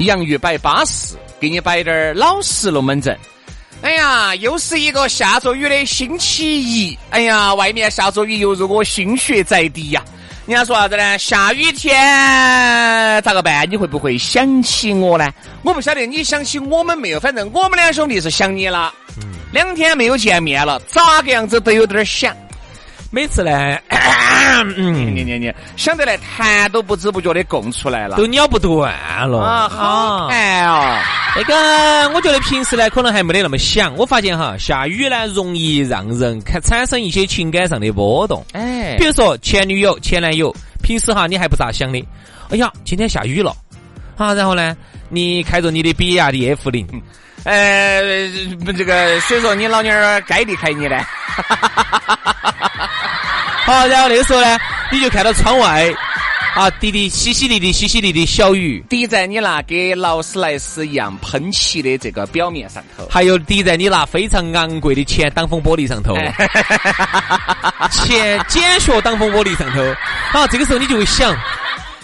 洋芋摆巴适，给你摆点儿老实龙门阵。哎呀，又是一个下着雨的星期一。哎呀，外面下着雨，犹如我心血在滴呀。人家说啥子呢？下雨天咋个办？你会不会想起我呢？我不晓得你想起我们没有，反正我们两兄弟是想你了。嗯两天没有见面了，咋个样子都有点想。每次呢，嗯，你你你，想得来痰都不知不觉的供出来了，都尿不断了啊！好痰哦。那个，我觉得平时呢可能还没得那么想。我发现哈，下雨呢容易让人看产生一些情感上的波动。哎，比如说前女友、前男友，平时哈你还不咋想的。哎呀，今天下雨了，啊，然后呢，你开着你的比亚迪 F 零，呃，这个，所以说你老娘儿该离开你呢。好，然后那个时候呢，你就看到窗外啊，滴滴淅淅沥沥、淅淅沥沥小雨，滴在你那跟劳斯莱斯一样喷漆的这个表面上头，还有滴在你那非常昂贵的前挡风玻璃上头，前减雪挡风玻璃上头。好，这个时候你就会想，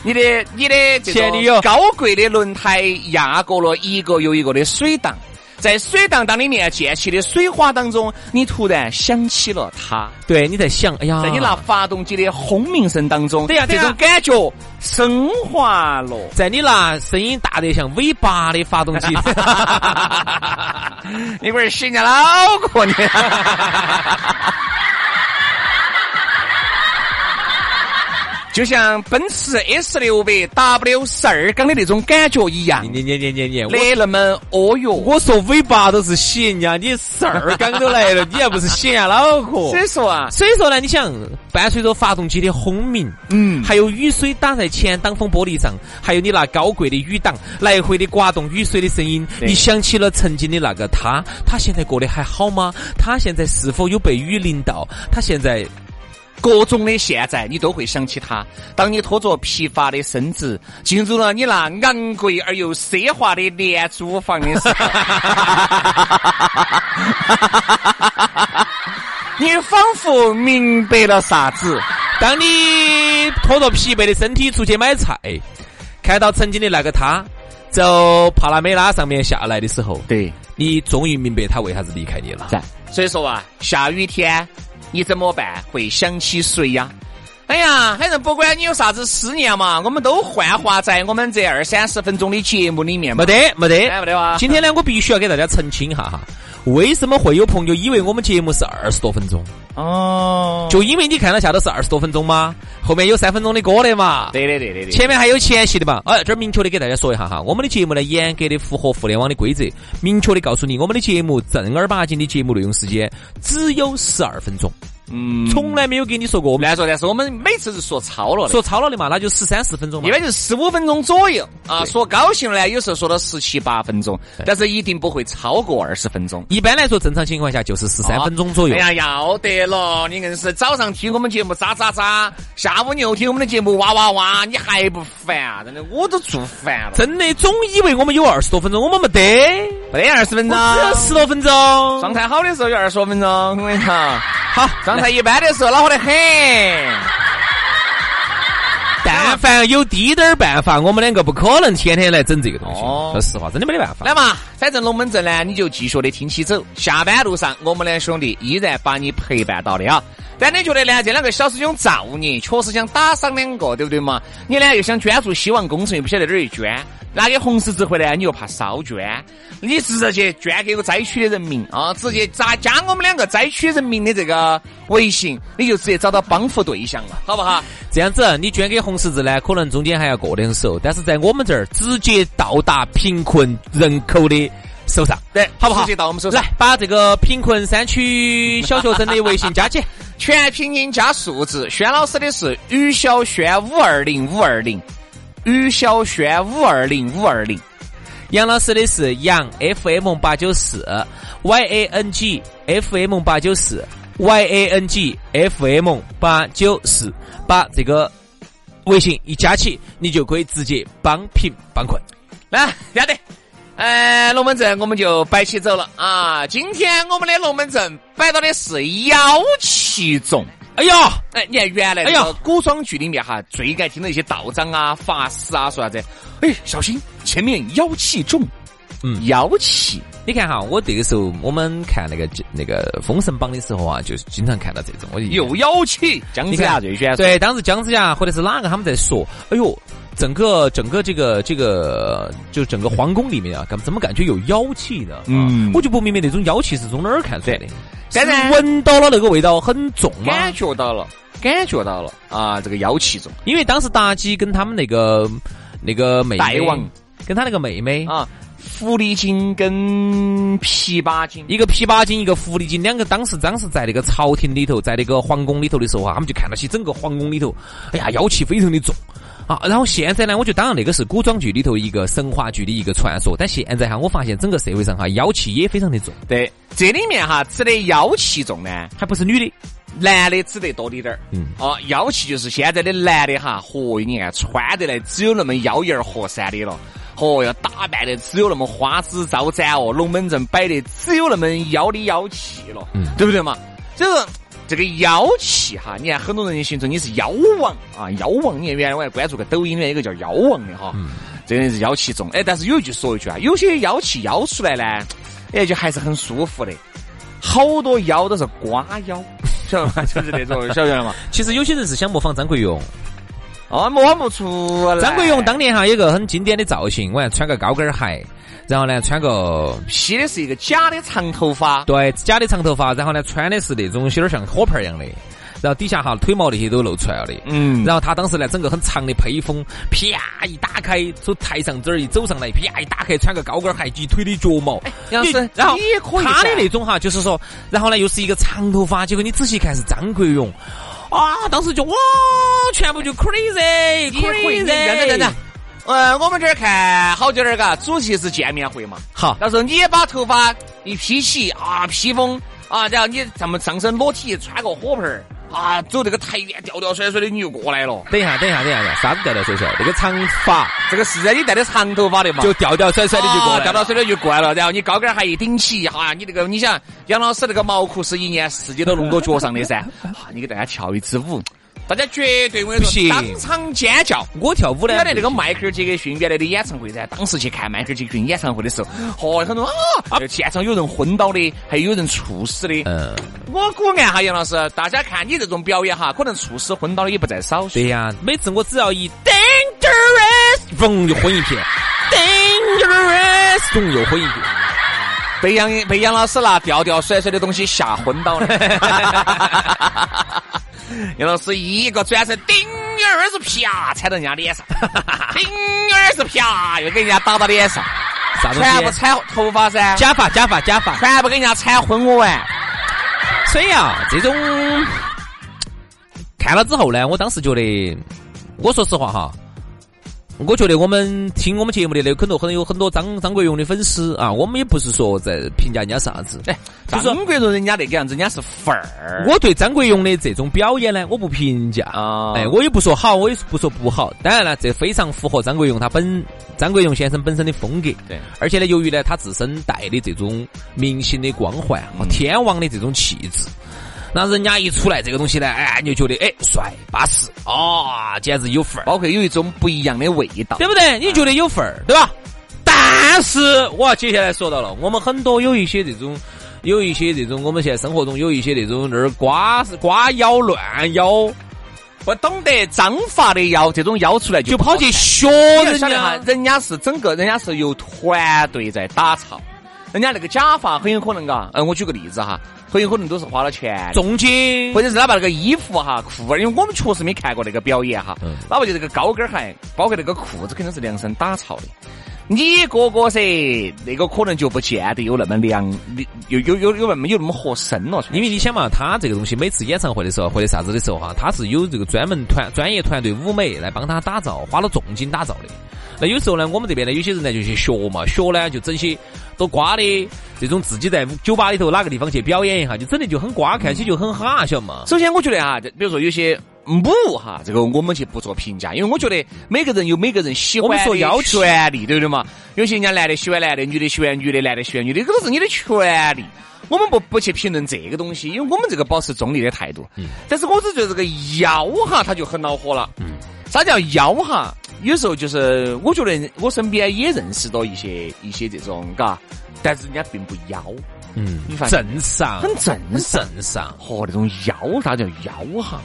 你的你的前女友高贵的轮胎压过了一个又一个的水荡。在水荡荡里面溅起的水花当中，你突然想起了他。对，你在想，哎呀，在你那发动机的轰鸣声当中，对呀，这种感觉升华了。在你那声音大得像 V 八的发动机，你不是洗人家老婆呢？就像奔驰 S 六百 W 十二缸的那种感觉一样，你你你你你，没那么哦哟。我说尾巴都是洗人家，你十二缸都来了，你还不是洗人家脑壳？所以说啊，所以说呢，你想伴随着发动机的轰鸣，嗯，还有雨水打在前挡风玻璃上，还有你那高贵的雨挡来回的刮动雨水的声音，你想起了曾经的那个他，他现在过得还好吗？他现在是否有被雨淋到？他现在？各种的现在，你都会想起他。当你拖着疲乏的身子进入了你那昂贵而又奢华的廉租房的时候，你仿佛明白了啥子。当你拖着疲惫的身体出去买菜，看到曾经的那个他，走帕拉梅拉上面下来的时候，对你终于明白他为啥子离开你了。所以说啊，下雨天。你怎么办？会想起谁呀？哎呀，反正不管你有啥子思念嘛，我们都幻化在我们这二三十分钟的节目里面。没得，没得，没得哇！今天呢，我必须要给大家澄清一下哈。为什么会有朋友以为我们节目是二十多分钟？哦，就因为你看到下头是二十多分钟吗？后面有三分钟的歌的嘛？对的，对的，对。前面还有前戏的嘛？哎，这儿明确的给大家说一下哈，我们的节目呢，严格的符合互联网的规则，明确的告诉你，我们的节目正儿八经的节目内容时间只有十二分钟。嗯，从来没有给你说过乱说，但是我们每次是说超了，说超了的嘛，那就十三四分钟嘛，一般就是十五分钟左右啊。说高兴了呢，有时候说到十七八分钟，但是一定不会超过二十分钟。一般来说，正常情况下就是十三分钟左右。哎呀，要得了，你硬是早上听我们节目喳喳喳，下午你又听我们的节目哇哇哇，你还不烦啊？真的，我都做烦了。真的，总以为我们有二十多分钟，我们没得，没得二十分钟，只有十多分钟。状态好的时候有二十多分钟，我跟你讲。好，状态一般的时候恼火得很。但凡有滴点儿办法，我们两个不可能天天来整这个东西。说实话，真的没得办法。来嘛，反正龙门阵呢，你就继续的听起走。下班路上，我们两兄弟依然把你陪伴到的啊。但你觉得呢？这两个小师兄造孽，确实想打赏两个，对不对嘛？你呢又想捐助希望工程，又不晓得哪儿去捐。拿给红十字会呢，你又怕烧捐，你直接捐给个灾区的人民啊！直接加加我们两个灾区人民的这个微信，你就直接找到帮扶对象了，好不好？这样子，你捐给红十字呢，可能中间还要过两手，但是在我们这儿直接到达贫困人口的手上，对，好不好？直接到我们手上，来把这个贫困山区小学生的微信加起，全拼音加数字。轩老师的是于小轩五二零五二零。于小轩五二零五二零，杨老师的是杨 FM 八九四，Y A N G F M 八九四，Y A N G F M 八九四，把这个微信一加起，你就可以直接帮贫帮困。来，要得，呃，龙门阵我们就摆起走了啊！今天我们的龙门阵摆到的是妖气重。哎呀，哎，你看原来哎呀古装剧里面哈，最爱听的一些道长啊、法师啊说啥子？哎，小心前面妖气重，嗯，妖气。你看哈，我这个时候我们看那个那个《封神榜》的时候啊，就是经常看到这种，我有妖气。姜子牙最喜欢对，当时姜子牙或者是哪个他们在说，哎呦，整个整个这个这个，就整个皇宫里面啊，怎么怎么感觉有妖气呢？嗯，我就不明白那种妖气是从哪儿看出来的。现在闻到了那个味道很重吗？感觉到了，感觉到了啊！这个妖气重，因为当时妲己跟他们那个那个妹妹，王跟他那个妹妹啊，狐狸精跟琵琶精，一个琵琶精，一个狐狸精，两个当时当时在那个朝廷里头，在那个皇宫里头的时候啊，他们就看到起整个皇宫里头，哎呀，妖气非常的重。啊，然后现在呢，我觉得当然那个是古装剧里头一个神话剧的一个传说，但现在哈，我发现整个社会上哈，妖气也非常的重。对，这里面哈指的妖气重呢，还不是女的，男的指得多滴点儿。嗯。哦，妖气就是现在的男的哈，嚯，你看穿得来只有那么妖艳和善的了，嚯，要打扮的只有那么花枝招展哦，龙门阵摆的只有那么妖的妖气了，嗯，对不对嘛？这个。这个妖气哈，你看很多人形容你是妖王啊，妖王。你看原来我还关注个抖音里面一个叫妖王的哈，这个人是妖气重。哎，但是有一句说一句啊，有些妖气妖出来呢，哎，就还是很舒服的。好多妖都是瓜妖，晓得吗？就是那种 晓得了吗？其实有些人是想模仿张国荣，哦，模仿不出来。张国荣当年哈有个很经典的造型，我还穿个高跟鞋。然后呢，穿个披的是一个假的长头发，对，假的长头发。然后呢，穿的是那种有点像火盆一样的。然后底下哈腿毛那些都露出来了的。嗯。然后他当时呢，整个很长的披风，啪一打开，从台上这儿一走上来，啪一打开，穿个高跟鞋，及腿的脚毛。杨老师，然后也可以。他的那种哈，就是说，然后呢，又是一个长头发，结果你仔细看是张国荣。啊！当时就哇，全部就 crazy，crazy 等。等等等。嗯，我们这儿看好久点儿嘎，主题是见面会嘛。好，到时候你也把头发一披起啊，披风啊，然后你咱们上身裸体穿个火盆儿啊，走这个台面吊吊甩甩的你就过来了。等一下，等一下，等一下，啥子吊吊甩甩？这个长发，这个是你戴的长头发的嘛？就吊吊甩甩的就过来，吊吊甩甩就过来了。然后你高跟还一顶起，哈，你那个你想杨老师那个毛裤是一年四季都弄到脚上的噻，啊，你给大家跳一支舞。大家绝对我跟你说，当场尖叫！我跳舞呢。晓得那个迈克尔·杰克逊原来的演唱会噻，当时去看迈克尔·杰克逊演唱会的时候，嚯，很多啊，现场有人昏倒的，还有人猝死的。嗯，我估按哈杨老师，大家看你这种表演哈，可能猝死昏倒的也不在少数。对呀，每次我只要一 dangerous，嘣就昏一片，dangerous，嘣又昏一片，被杨被杨老师拿吊吊甩甩的东西吓昏倒了。杨老师一个转身，顶儿是啪，踩到人家脸上，顶儿是啪，又给人家打到脸上，啥全部踩头发噻，假发假发假发，全部给人家踩昏我完。所以啊，这种看了之后呢，我当时觉得，我说实话哈。我觉得我们听我们节目的那很多很有很多张张国荣的粉丝啊，我们也不是说在评价人家啥子，哎，张国荣人家那个样子，人家是范儿。我对张国荣的这种表演呢，我不评价啊，哎，我也不说好，我也不说不好。当然了，这非常符合张国荣他本张国荣先生本身的风格。对，而且呢，由于呢他自身带的这种明星的光环和天王的这种气质。那人家一出来这个东西呢，哎，你就觉得哎帅巴适啊，简直有范儿，包括有一种不一样的味道，对不对？你觉得有范儿，对吧？但是我要接下来说到了，我们很多有一些这种，有一些这种，我们现在生活中有一些那种那儿瓜瓜腰乱腰。不懂得章法的腰，这种腰出来就跑去学人家，人家是整个人家是由团队在打造，人家那个假发很有可能嘎，嗯，我举个例子哈，很有可能都是花了钱，重金，或者是哪怕那个衣服哈裤儿，因为我们确实没看过那个表演哈，哪怕就这个高跟鞋，包括那个裤子肯定是量身打造的。你哥哥噻，那个可能就不见得有那么良，有有有有那么有那么合身了。因为你想嘛，他这个东西每次演唱会的时候或者啥子的时候哈，他是有这个专门团专业团队舞美来帮他打造，花了重金打造的。那有时候呢，我们这边呢，有些人呢就去学嘛，学呢就整些多瓜的这种自己在酒吧里头哪个地方去表演一下，就整的就很瓜，看起就很哈，晓得嘛。首先我觉得啊，比如说有些。母哈，这个我们去不做评价，因为我觉得每个人有每个人喜欢说要权利，对不对嘛？有些人家男的喜欢男的，女的喜欢女的，男的喜欢女的，这都是你的权利。我们不不去评论这个东西，因为我们这个保持中立的态度。嗯。但是我只觉得这个妖哈，他就很恼火了。嗯。啥叫妖哈？有时候就是我觉得我身边也认识到一些一些这种，嘎，但是人家并不妖。嗯。你正常。很正正常。嚯那种妖，啥叫妖哈？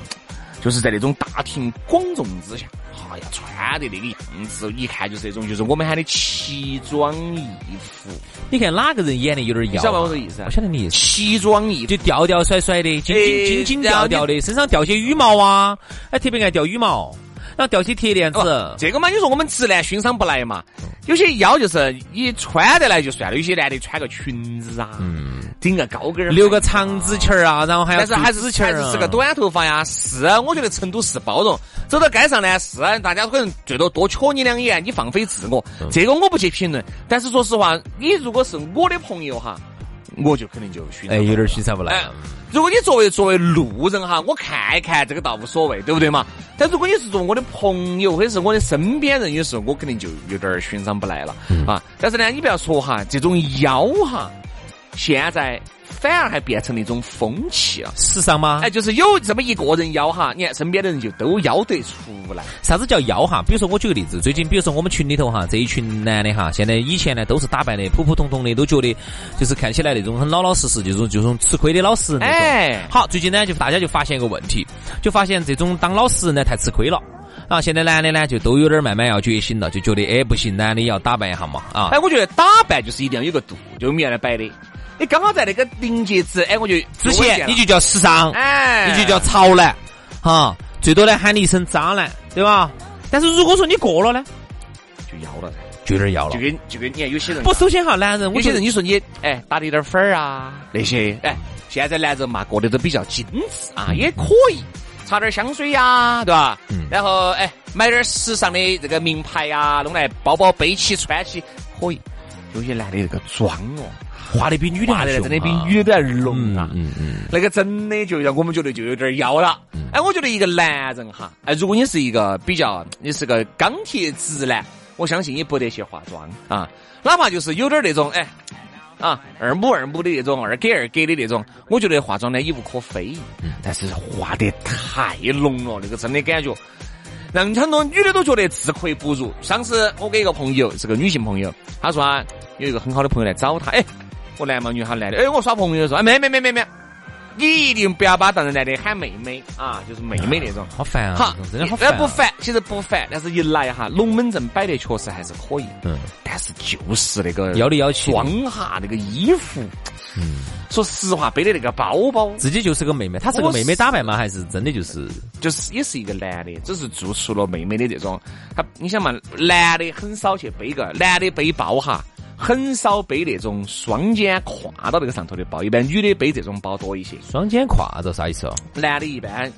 就是在那种大庭广众之下，哎呀，穿的那个样子，一看就是那种，就是我们喊的奇装异服。你看哪个人演的有点妖？晓得我这意思？啊我晓得你意思。奇装异，就吊吊甩甩的，金金金金吊吊的，身上吊些羽毛啊，哎，特别爱掉羽毛。然后吊起铁链子，这个嘛，你说我们直男欣赏不来嘛？有些腰就是你穿得来就算了，有些男的穿个裙子啊，嗯顶个高跟儿，留个长直裙儿啊，然后还要但是还是还是是个短头发呀。是，我觉得成都是包容。走到街上呢，是大家可能最多多瞧你两眼，你放飞自我，这个我不去评论。但是说实话，你如果是我的朋友哈。我就肯定就欣哎，有点欣赏不来。如果你作为作为路人哈，我看一看这个倒无所谓，对不对嘛？但如果你是做我的朋友或者是我的身边人，有时候我肯定就有点欣赏不来了啊。但是呢，你不要说哈，这种妖哈，现在。反而还变成了一种风气啊，时尚吗？哎，就是有这么一个人妖哈，你看身边的人就都妖得出来。啥子叫妖哈？比如说我举个例子，最近比如说我们群里头哈，这一群男的哈，现在以前呢都是打扮的普普通通的，都觉得就是看起来那种很老老实实，就是这种吃亏的老实人那种。哎，好，最近呢就大家就发现一个问题，就发现这种当老实人呢太吃亏了啊。现在男的呢就都有点慢慢要觉醒了，就觉得哎不行，男的要打扮一下嘛啊。哎，我觉得打扮就是一定要有个度，就我们原来摆的。你刚好在那个临界值，哎，我就之前你就叫时尚，哎，你就叫潮男，哈，最多呢喊你一声渣男，对吧？但是如果说你过了呢，就要了。噻，就有点要了，就跟就跟你看有些人，不，首先哈，男人有些人你说你哎打的有点粉儿啊。那些，哎，现在男人嘛过得都比较精致啊，也可以擦点香水呀，对吧？嗯，然后哎买点时尚的这个名牌呀，弄来包包背起穿起可以。有些男的那个妆哦。画的比女的的真的比女的还浓啊！嗯嗯，那个真的就让我们觉得就有点妖了。哎，我觉得一个男人哈，哎，如果你是一个比较，你是个钢铁直男，我相信你不得去化妆啊。哪怕就是有点那种哎啊二母二母的那种二给二给的那种，我觉得化妆呢也无可非议。但是化得太浓了，那个真的感觉让很多女的都觉得自愧不如。上次我给一个朋友是个女性朋友，她说啊有一个很好的朋友来找她，哎。我男嘛女哈男的，哎，我耍朋友说，哎，没没没没没，你一定不要把当人男的喊妹妹啊，就是妹妹那种，好烦啊，好，真的好烦，不烦，其实不烦，但是一来哈，龙门阵摆的确实还是可以，嗯，但是就是那个要里要气，装哈那个衣服，嗯，说实话，背的那个包包，自己就是个妹妹，她是个妹妹打扮吗？还是真的就是就是也是一个男的，只是做出了妹妹的这种，他你想嘛，男的很少去背个，男的背包哈。很少背那种双肩挎到那个上头的包，一般女的背这种包多一些。双肩挎着啥意思哦？男的一般，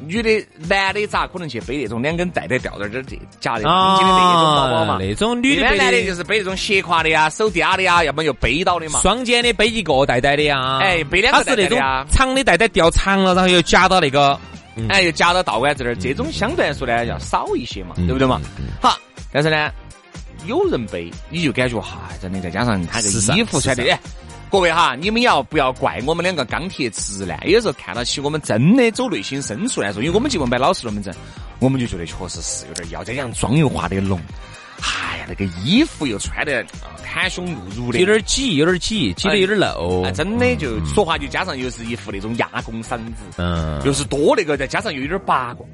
女的男的咋可能去背那种两根带带吊带这这夹的紧紧的那种包包嘛？那种女的男的就是背那种斜挎的呀，手嗲的呀，要么就背到的嘛。双肩的背一个带带的呀，哎，背两个带带的呀。长的带带吊长了，然后又夹到那个，哎，又夹到道杆子那儿，这种相对来说呢要少一些嘛，对不对嘛？好，但是呢。有人背，你就感觉哈，真的再加上他个衣服穿的，各位哈，你们要不要怪我们两个钢铁直男？有时候看到起我们真的走内心深处来说，因为我们节目摆老实龙门阵，我们就觉得确实是有点要这样妆又化的浓。哎呀，那个衣服又穿的袒胸露乳的，有点挤，有点挤，挤的有点露。真的就说话就加上又是一副那种哑公嗓子，嗯，又是多那个，再加上又有点八卦，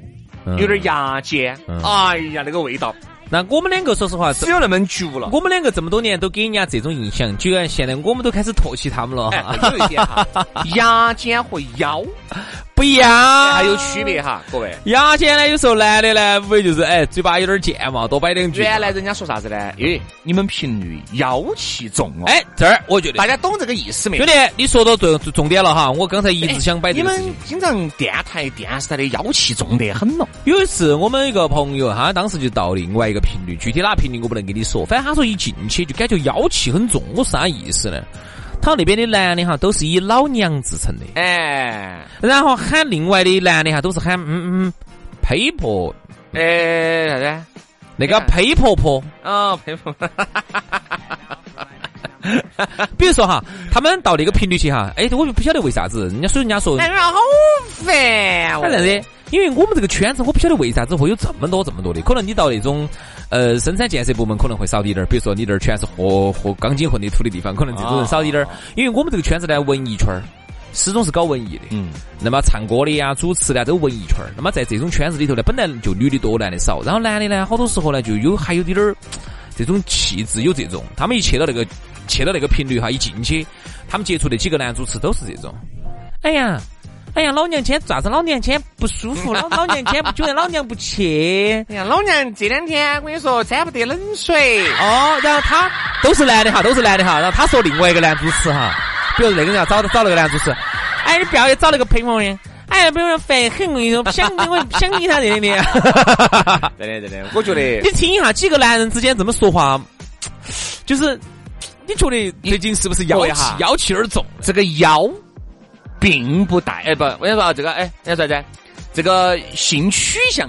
有点牙尖。哎呀，那个味道。那我们两个说实话只有那么久了。我们两个这么多年都给人家这种印象，居然现在我们都开始唾弃他们了。有一点哈，牙尖和腰。不一样，还有区别哈，各位。牙尖呢，有时候男的呢，无非就是哎，嘴巴有点贱嘛，多摆两句。原来人家说啥子呢？哎，你们频率妖气重哦。哎，这儿我觉得大家懂这个意思没？兄弟，你说到重重点了哈，我刚才一直想摆。你们经常电台、电视台的妖气重得很咯。有一次我们一个朋友，他当时就到另外一个频率，具体哪频率我不能跟你说，反正他说一进去就感觉妖气很重，我是啥意思呢？他那边的男的哈，都是以老娘自称的，哎，然后喊另外的男的哈，都是喊嗯嗯呸婆，哎啥子？那个呸婆婆。啊，呸婆。比如说哈，他们到那个频率去哈，哎，我就不晓得为啥子，人家所以人家说，哎呀，好烦，反正的。因为我们这个圈子，我不晓得为啥子会有这么多这么多的。可能你到那种呃生产建设部门，可能会少一点儿。比如说你这儿全是和和钢筋混凝土的地方，可能这种人少一点儿。因为我们这个圈子呢，文艺圈儿始终是搞文艺的。嗯。那么唱歌的呀、主持的都文艺圈儿。那么在这种圈子里头呢，本来就女的多，男的少。然后男的呢，好多时候呢，就有还有点儿这种气质，有这种。他们一去到那个去到那个频率哈，一进去，他们接触的几个男主持都是这种。哎呀。哎呀，老娘今天咋子？老娘今天不舒服，老老娘今天不觉得老娘不去。哎呀，老娘这两天我跟你说沾不得冷水。哦，然后他都是男的哈，都是男的哈。然后他说另外一个男主持哈，比如那个人要找找那个男主持，哎，你不要找那个配方的，哎，不要烦很，我跟你说，不想理我，不想理他这里的。对的对的，我觉得 你听一下几个男人之间这么说话，就是你觉得最近是不是妖气妖气有点重？这个妖。并不带哎不，我跟你说这个哎，你说啥子？这个性取向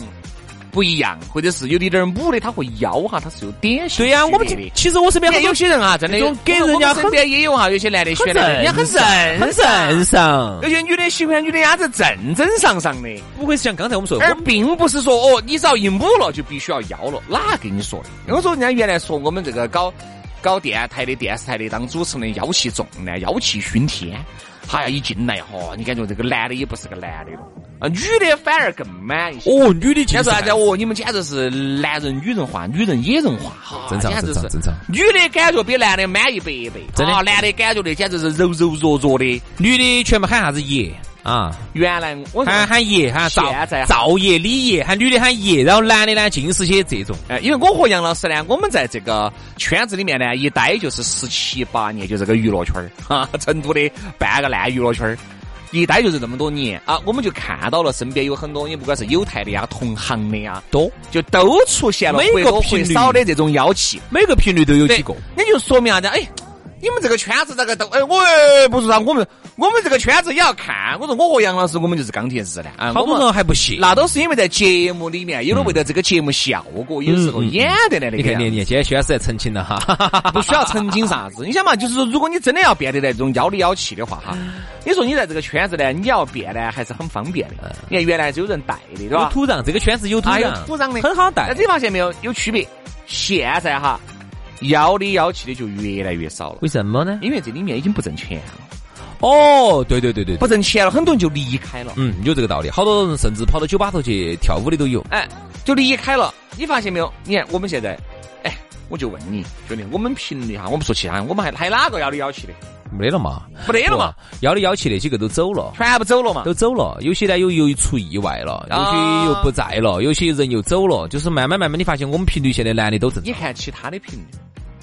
不一样，或者是有点点母的，他会妖哈，他是有点对呀，我们其实我身边有些人啊，真的给人家身边也有哈，有些男的选的，人家很正很正常，有些女的喜欢女的伢子正正常常的，不会像刚才我们说，而并不是说哦，你只要一母了就必须要妖了，哪跟你说的？我说人家原来说我们这个搞搞电台的、电视台的当主持人妖气重呢，妖气熏天。哎呀，一进来哈，你感觉这个男的也不是个男的了，啊，女的反而更满一些。哦，女的简直啥子？哦，你们简直是男人女人化，女人野人化，哈，正常正常正常。女的感觉比男的满一百倍，真的。男的感觉的简直是柔柔弱弱的，女的全部喊啥子爷。啊，原来我喊喊爷，喊赵赵爷、李爷，喊女的喊爷，然后男的呢尽是些这种。哎，因为我和杨老师呢，我们在这个圈子里面呢，一待就是十七八年，就这个娱乐圈儿 哈，成都的半个烂娱乐圈儿，一待就是这么多年啊，我们就看到了身边有很多，你不管是有台的呀、同行的呀，多就都出现了每个频率少的这种妖气，每个频率都有几个，那就说明啥子？哎。你们这个圈子这个都哎，我不是啊我们我们这个圈子也要看。我说我和杨老师，我们就是钢铁直男啊。好多人还不信，那都是因为在节目里面，有的为了这个节目效果，有时候演的那个。你看，你你今天徐老师在澄清了哈，不需要澄清啥子。你想嘛，就是说，如果你真的要变得那种妖里妖气的话哈，你说你在这个圈子呢，你要变呢，还是很方便的。你看原来是有人带的，对吧？有土壤，这个圈子有土壤，土壤的很好带。你发现没有？有区别。现在哈。妖里妖气的就越来越少了，为什么呢？因为这里面已经不挣钱了。哦，对对对对，不挣钱了，很多人就离开了。嗯，有这个道理。好多人甚至跑到酒吧头去跳舞的都有。哎，就离开了。你发现没有？你看我们现在，哎，我就问你，兄弟，我们频率哈，我们说其他，我们还还哪个幺零幺七的？没得了嘛？没得了嘛？妖里妖气那几个都走了，全部走了嘛？都走了。有些呢又又出意外了，有些又不在了，有些人又走了。就是慢慢慢慢，你发现我们频率现在男的都正常。你看其他的频率。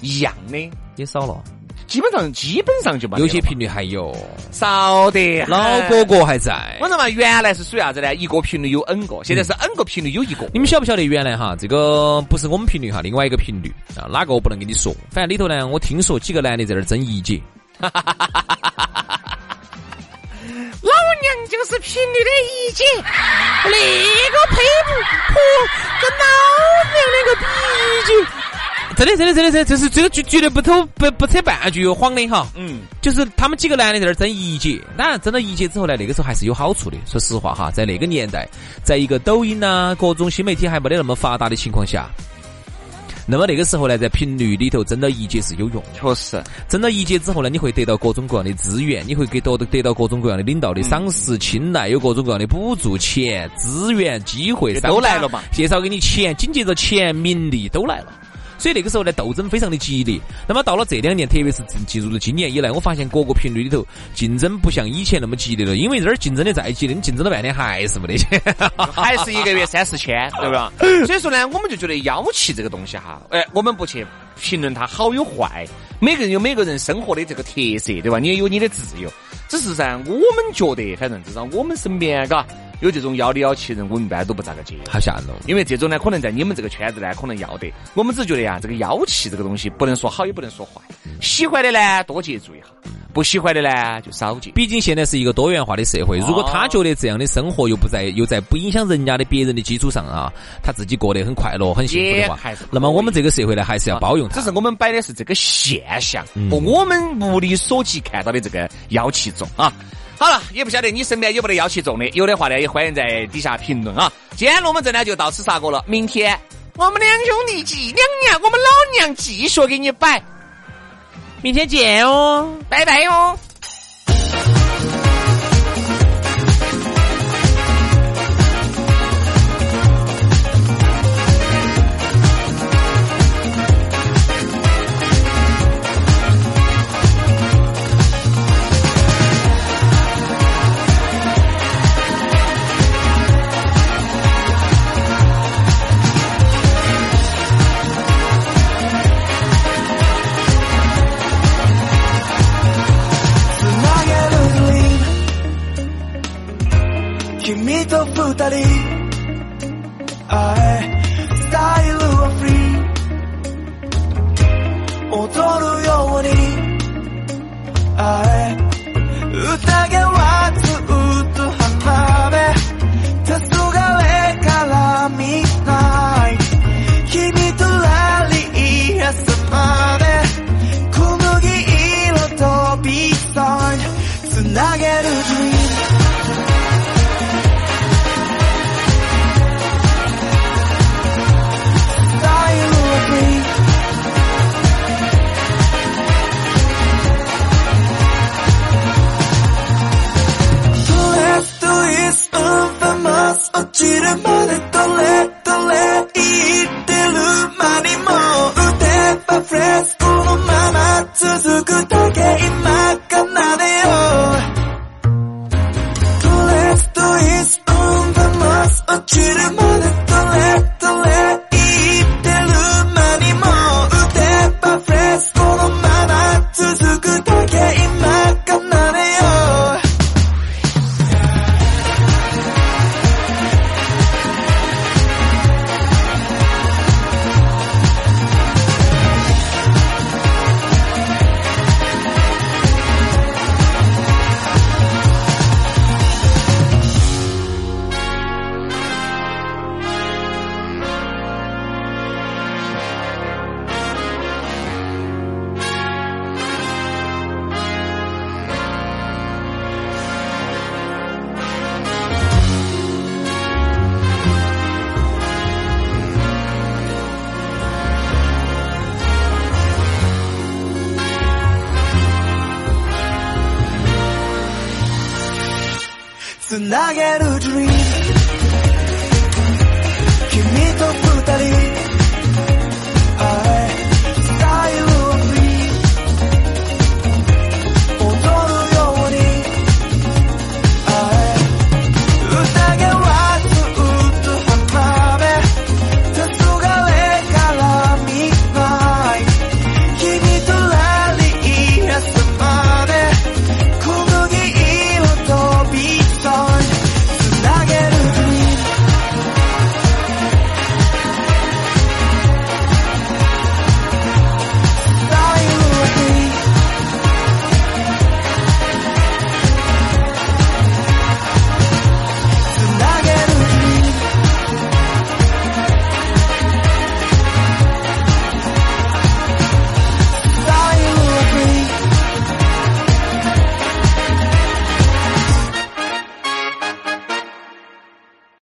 一样的也少了，基本上基本上就没有些频率还有少的，老哥哥还在。我说嘛，原来是属于啥子呢？一个频率有 N 个，现在是 N 个频率有一个。你们晓不晓得原来哈，这个不是我们频率哈，另外一个频率啊，哪个我不能跟你说。反正里头呢，我听说几个男的在那儿争一姐。老娘就是频率的一姐，那个配不和跟老娘那个比一姐。真的真的真的真，这是这个绝绝对不偷不不扯半句谎的哈。嗯，就是他们几个男的在那儿争一姐，当然争了一姐之后呢，那个时候还是有好处的。说实话哈，在那个年代，在一个抖音呐，各种新媒体还没得那么发达的情况下。那么那个时候呢，在频率里头争到一节是有用，确实。争到一节之后呢，你会得到各种各样的资源，你会给得得到各种各样的领导的赏识、青睐，有各种各样的补助、钱、资源、机会都来了嘛，介绍给你钱，紧接着钱、名利都来了。所以那个时候呢，斗争非常的激烈。那么到了这两年，特别是进入了今年以来，我发现各个频率里头竞争不像以前那么激烈了。因为这儿竞争的再激烈，你竞争了半天还是没得钱，还是一个月三四千，对吧？所以说呢，我们就觉得妖气这个东西哈，哎，我们不去评论它好与坏，每个人有每个人生活的这个特色，对吧？你也有你的自由。只是噻，我们觉得，反正至少我们身边，嘎。有这种妖里妖气人，我们一般都不咋个接，好吓人哦。因为这种呢，可能在你们这个圈子呢，可能要得。我们只觉得呀，这个妖气这个东西，不能说好，也不能说坏。喜欢的呢，多接触一下；不喜欢的呢，就少接。毕竟现在是一个多元化的社会，如果他觉得这样的生活又不在又在不影响人家的别人的基础上啊，他自己过得很快乐、很幸福的话，那么我们这个社会呢，还是要包容他。只是我们摆的是这个现象，和我们目力所及看到的这个妖气重啊。好了，也不晓得你身边有没得妖气重的，有的话呢，也欢迎在底下评论啊。今天龙门阵呢就到此杀过了，明天我们两兄弟继两娘，我们老娘继续给你摆，明天见哦，拜拜哦。つなげ remember the